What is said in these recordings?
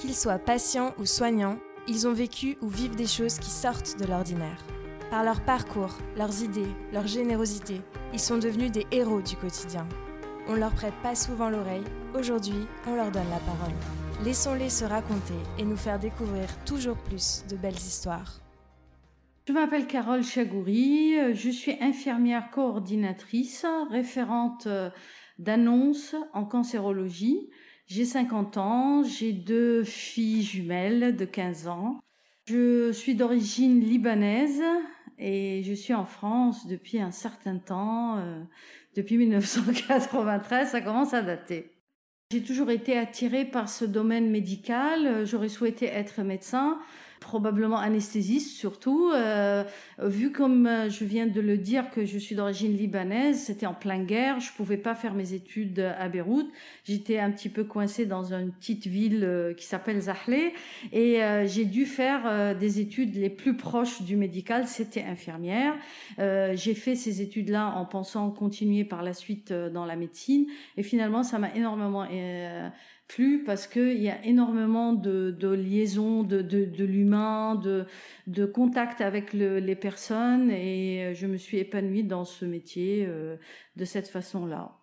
Qu'ils soient patients ou soignants, ils ont vécu ou vivent des choses qui sortent de l'ordinaire. Par leur parcours, leurs idées, leur générosité, ils sont devenus des héros du quotidien. On leur prête pas souvent l'oreille, aujourd'hui on leur donne la parole. Laissons-les se raconter et nous faire découvrir toujours plus de belles histoires. Je m'appelle Carole Chagouri, je suis infirmière coordinatrice, référente euh, d'annonces en cancérologie. J'ai 50 ans, j'ai deux filles jumelles de 15 ans. Je suis d'origine libanaise et je suis en France depuis un certain temps, euh, depuis 1993, ça commence à dater. J'ai toujours été attirée par ce domaine médical, j'aurais souhaité être médecin, probablement anesthésiste surtout. Euh, vu comme euh, je viens de le dire que je suis d'origine libanaise, c'était en pleine guerre, je pouvais pas faire mes études à Beyrouth. J'étais un petit peu coincée dans une petite ville euh, qui s'appelle Zahle et j'ai dû faire des études les plus proches du médical, c'était infirmière. j'ai fait ces études-là en pensant continuer par la suite dans la médecine et finalement ça m'a énormément plus parce qu'il y a énormément de, de liaisons, de, de, de l'humain, de, de contact avec le, les personnes et je me suis épanouie dans ce métier euh, de cette façon-là.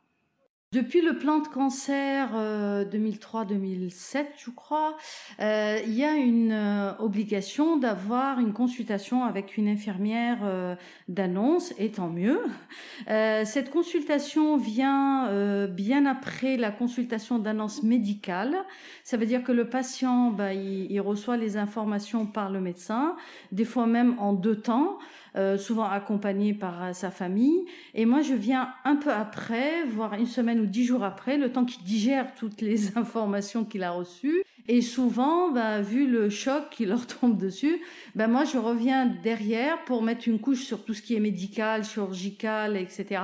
Depuis le plan de cancer 2003-2007, euh, je crois, euh, il y a une euh, obligation d'avoir une consultation avec une infirmière d'annonce, et tant mieux. cette consultation vient bien après la consultation d'annonce médicale. Ça veut dire que le patient, bah, il, reçoit les informations par le médecin, des fois même en deux temps. Souvent accompagné par sa famille. Et moi, je viens un peu après, voire une semaine ou dix jours après, le temps qu'il digère toutes les informations qu'il a reçues. Et souvent, bah, vu le choc qui leur tombe dessus, ben moi je reviens derrière pour mettre une couche sur tout ce qui est médical, chirurgical, etc.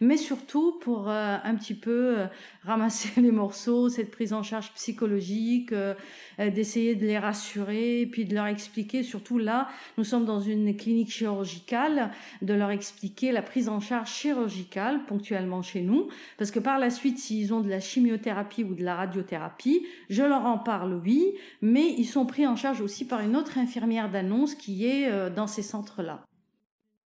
Mais surtout pour euh, un petit peu euh, ramasser les morceaux, cette prise en charge psychologique, euh, d'essayer de les rassurer, puis de leur expliquer. Surtout là, nous sommes dans une clinique chirurgicale, de leur expliquer la prise en charge chirurgicale ponctuellement chez nous, parce que par la suite, s'ils ont de la chimiothérapie ou de la radiothérapie, je leur en parle, oui, mais ils sont pris en charge aussi par une autre infirmière d'année qui est euh, dans ces centres-là.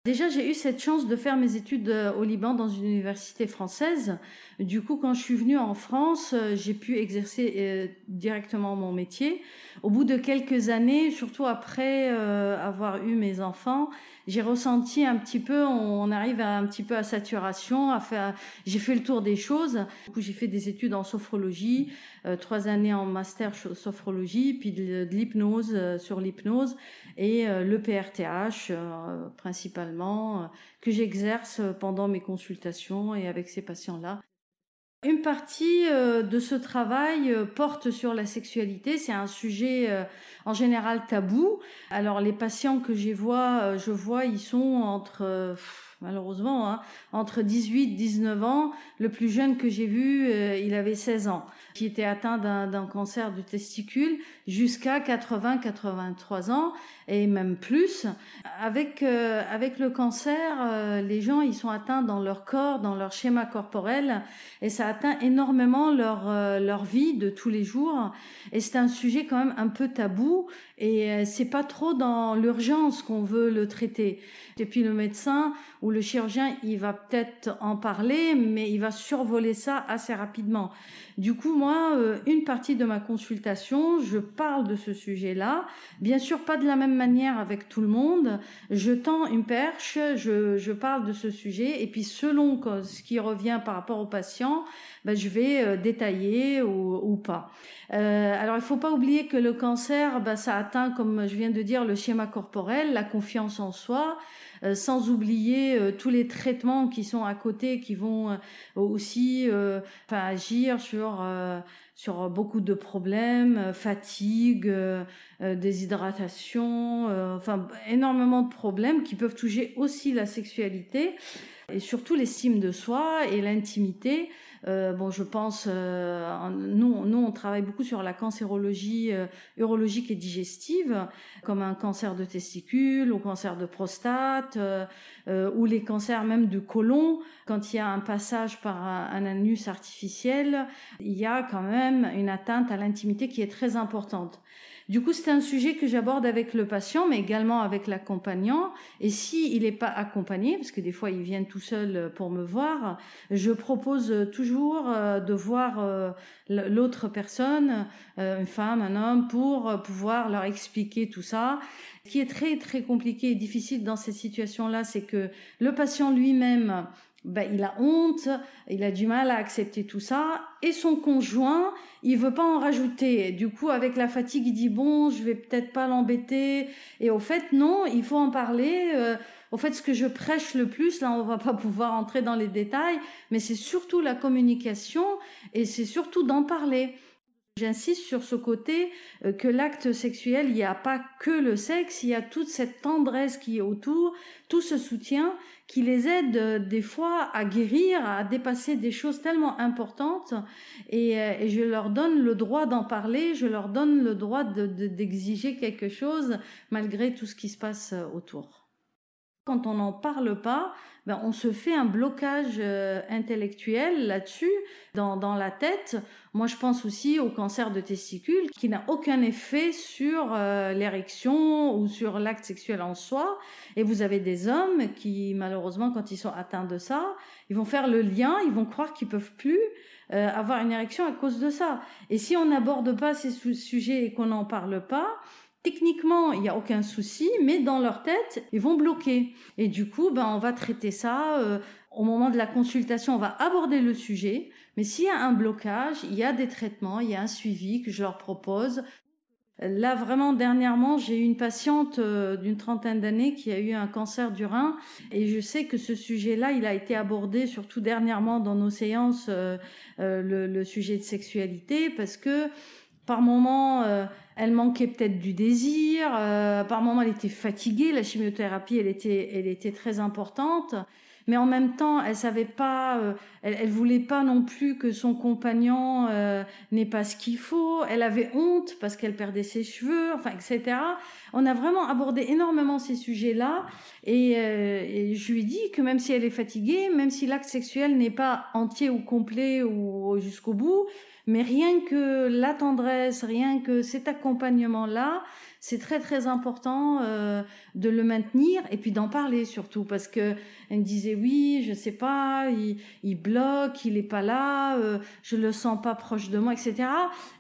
Déjà, j'ai eu cette chance de faire mes études euh, au Liban dans une université française. Du coup, quand je suis venue en France, euh, j'ai pu exercer directement mon métier. Au bout de quelques années, surtout après avoir eu mes enfants, j'ai ressenti un petit peu, on arrive un petit peu à saturation, à faire, j'ai fait le tour des choses. Du coup, j'ai fait des études en sophrologie, trois années en master sophrologie, puis de, l'hypnose sur l'hypnose et le PRTH principalement euh, que j'exerce pendant mes consultations et avec ces patients-là. Une partie euh, de ce travail euh, porte sur la sexualité. C'est un sujet en général tabou. Alors les patients que je vois, je vois, ils sont entre malheureusement, hein, entre 18 et 19 ans. Le plus jeune que j'ai vu, euh, il avait 16 ans, qui était atteint d'un cancer du testicule jusqu'à 80-83 ans et même plus. Avec euh, avec le cancer, euh, les gens ils sont atteints dans leur corps, dans leur schéma corporel et ça atteint énormément leur leur vie de tous les jours. Et c'est un sujet quand même un peu tabou et c'est pas trop dans l'urgence qu'on veut le traiter. Et puis le médecin ou le chirurgien, il va peut-être en parler, mais il va survoler ça assez rapidement. Du coup, moi, euh, une partie de ma consultation, je parle de ce sujet-là. Bien sûr, pas de la même manière avec tout le monde. Je tends une perche, je, je parle de ce sujet, et puis selon ce qui revient par rapport au patient, ben, je vais euh, détailler ou, ou pas. Euh, alors, il faut pas oublier que le cancer, ben, ça atteint, comme je viens de dire, le schéma corporel, la confiance en soi. Euh, sans oublier euh, tous les traitements qui sont à côté, qui vont euh, aussi enfin, agir sur sur beaucoup de problèmes, fatigue, déshydratation, enfin énormément de problèmes qui peuvent toucher aussi la sexualité et surtout l'estime de soi et l'intimité. Bon, je pense, nous, on travaille beaucoup sur la cancérologie euh, urologique et digestive, comme un cancer de testicule ou cancer de prostate, ou les cancers même du côlon. Quand il y a un passage par un, anus artificiel, il y a quand même une atteinte à l'intimité qui est très importante. Du coup, c'est un sujet que j'aborde avec le patient, mais également avec l'accompagnant. Et si il n'est pas accompagné, parce que des fois ils viennent tout seuls pour me voir, je propose toujours euh, de voir euh, l'autre personne, euh, une femme, un homme, pour pouvoir leur expliquer tout ça. Ce qui est très très compliqué et difficile dans cette situation-là, c'est que le patient lui-même ben, il a honte, il a du mal à accepter tout ça, et son conjoint, il veut pas en rajouter. Du coup, avec la fatigue, il dit bon, je vais peut-être pas l'embêter. Et au fait, non, il faut en parler. Euh, au fait, ce que je prêche le plus, là, on va pas pouvoir entrer dans les détails, mais c'est surtout la communication et c'est surtout d'en parler. J'insiste sur ce côté euh, que l'acte sexuel, il n'y a pas que le sexe, il y a toute cette tendresse qui est autour, tout ce soutien qui les aide euh, des fois à guérir, à dépasser des choses tellement importantes. Et, euh, je leur donne le droit d'en parler, je leur donne le droit d'exiger quelque chose malgré tout ce qui se passe autour quand on n'en parle pas, ben on se fait un blocage euh, intellectuel là-dessus, dans, dans, la tête. Moi, je pense aussi au cancer de testicules, qui n'a aucun effet sur euh, l'érection ou sur l'acte sexuel en soi. Et vous avez des hommes qui, malheureusement, quand ils sont atteints de ça, ils vont faire le lien, ils vont croire qu'ils peuvent plus euh, avoir une érection à cause de ça. Et si on n'aborde pas ces sujets et qu'on n'en parle pas, Techniquement, il n'y a aucun souci, mais dans leur tête, ils vont bloquer. Et du coup, ben, on va traiter ça. Euh, au moment de la consultation, on va aborder le sujet. Mais s'il y a un blocage, il y a des traitements, il y a un suivi que je leur propose. Là, vraiment, dernièrement, j'ai eu une patiente euh, d'une trentaine d'années qui a eu un cancer du rein. Et je sais que ce sujet-là, il a été abordé surtout dernièrement dans nos séances, euh, le, le, sujet de sexualité, parce que par moment, euh, elle manquait peut-être du désir. Euh, par moment, elle était fatiguée. La chimiothérapie, elle était, très importante. Mais en même temps, elle savait pas, euh, elle, voulait pas non plus que son compagnon n'ait pas ce qu'il faut. Elle avait honte parce qu'elle perdait ses cheveux, enfin, etc. On a vraiment abordé énormément ces sujets-là. Et, je lui dis que même si elle est fatiguée, même si l'acte sexuel n'est pas entier ou complet ou jusqu'au bout, mais rien que la tendresse, rien que cet accompagnement-là, c'est très très important euh, de le maintenir et puis d'en parler surtout parce que elle me disait oui, je sais pas, il, il bloque, il est pas là, euh, je le sens pas proche de moi, etc.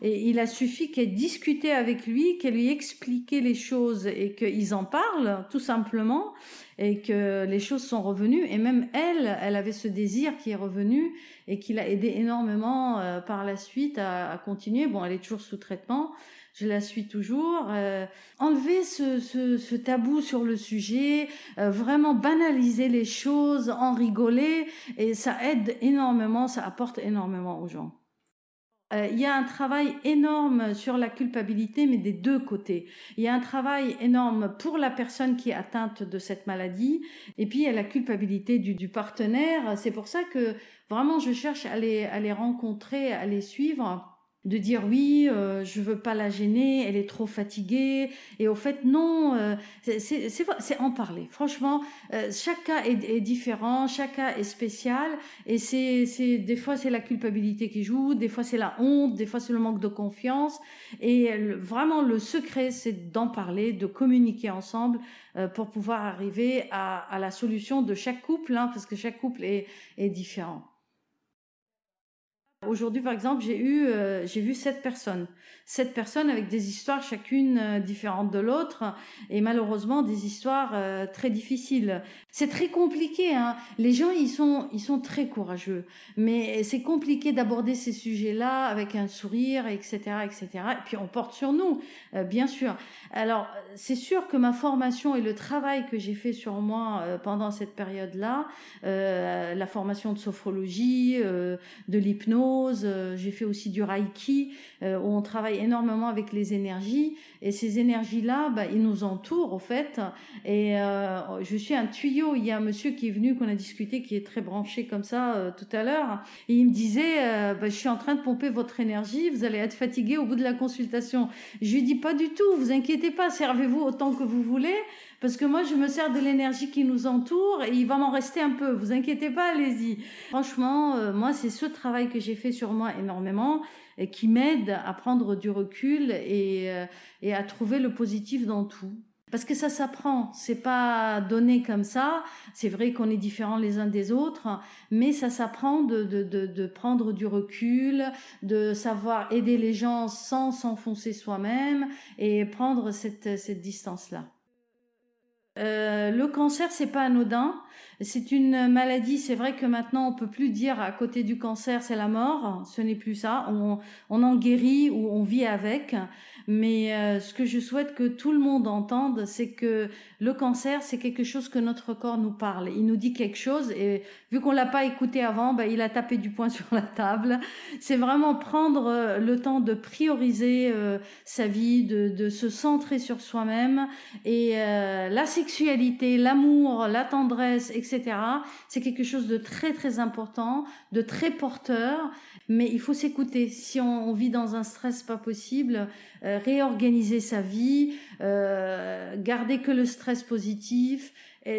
Et il a suffi qu'elle discutait avec lui, qu'elle lui expliquait les choses et qu'ils en parlent tout simplement et que les choses sont revenues. Et même elle, elle avait ce désir qui est revenu et qui l'a aidé énormément euh, par la suite à, à, continuer. Bon, elle est toujours sous traitement. Je la suis toujours. Euh, enlever ce, ce, tabou sur le sujet, euh, vraiment banaliser les choses, en rigoler, et ça aide énormément, ça apporte énormément aux gens. Euh, il y a un travail énorme sur la culpabilité, mais des deux côtés. Il y a un travail énorme pour la personne qui est atteinte de cette maladie, et puis il y a la culpabilité du, du partenaire. C'est pour ça que vraiment je cherche à les, à les rencontrer, à les suivre de dire oui, euh, je veux pas la gêner, elle est trop fatiguée. Et au fait, non, euh, c'est en parler. Franchement, euh, chaque cas est, est, différent, chaque cas est spécial. Et c'est des fois c'est la culpabilité qui joue, des fois c'est la honte, des fois c'est le manque de confiance. Et vraiment, le secret, c'est d'en parler, de communiquer ensemble euh, pour pouvoir arriver à, à, la solution de chaque couple, hein, parce que chaque couple est, est différent. Aujourd'hui, par exemple, j'ai eu, euh, j'ai vu sept personnes, sept personnes avec des histoires chacune euh, différentes de l'autre, et malheureusement des histoires euh, très difficiles. C'est très compliqué. Hein. Les gens, ils sont, ils sont très courageux, mais c'est compliqué d'aborder ces sujets-là avec un sourire, etc., etc. Et puis on porte sur nous, bien sûr. Alors, c'est sûr que ma formation et le travail que j'ai fait sur moi pendant cette période-là, la formation de sophrologie, de l'hypnose euh, j'ai fait aussi du Reiki, euh, où on travaille énormément avec les énergies. Et ces énergies-là, bah, ils nous entourent, au fait. Et euh, je suis un tuyau. Il y a un monsieur qui est venu, qu'on a discuté, qui est très branché comme ça tout à l'heure. Et il me disait, bah, je suis en train de pomper votre énergie, vous allez être fatigué au bout de la consultation. Je lui dis, pas du tout, vous inquiétez pas, servez-vous autant que vous voulez Parce que moi, je me sers de l'énergie qui nous entoure et il va m'en rester un peu. Vous inquiétez pas, allez-y. Franchement, euh, moi, c'est ce travail que j'ai fait sur moi énormément et qui m'aide à prendre du recul et, euh, et à trouver le positif dans tout. Parce que ça s'apprend, c'est pas donné comme ça. C'est vrai qu'on est différents les uns des autres, mais ça s'apprend de, de, de, de, prendre du recul, de savoir aider les gens sans s'enfoncer soi-même et prendre cette, cette distance-là. Euh, le cancer, c'est pas anodin. C'est une maladie. C'est vrai que maintenant, on peut plus dire à côté du cancer, c'est la mort. Ce n'est plus ça. On, en guérit ou on vit avec. Mais euh, ce que je souhaite que tout le monde entende, c'est que le cancer, c'est quelque chose que notre corps nous parle. Il nous dit quelque chose et vu qu'on l'a pas écouté avant, ben, il a tapé du poing sur la table. C'est vraiment prendre euh, le temps de prioriser sa vie, de, de, se centrer sur soi-même et la l'amour, la tendresse, etc. C'est quelque chose de très très important, de très porteur. Mais il faut s'écouter. Si on, on, vit dans un stress pas possible, euh, réorganiser sa vie, euh, garder que le stress positif,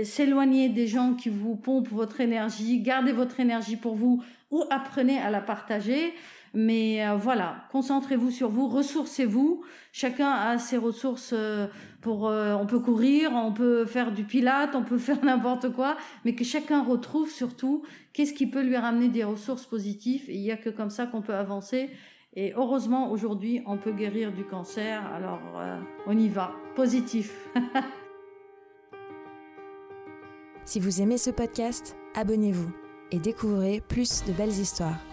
s'éloigner des gens qui vous pompent votre énergie, gardez votre énergie pour vous ou apprenez à la partager. Mais euh, voilà, concentrez-vous sur vous, ressourcez-vous. Chacun a ses ressources euh, pour. Euh, on peut courir, on peut faire du pilate, on peut faire n'importe quoi, mais que chacun retrouve surtout qu'est-ce qui peut lui ramener des ressources positives. Il n'y a que comme ça qu'on peut avancer. Et heureusement, aujourd'hui, on peut guérir du cancer. Alors, on y va. Positif. si vous aimez ce podcast, abonnez-vous et découvrez plus de belles histoires.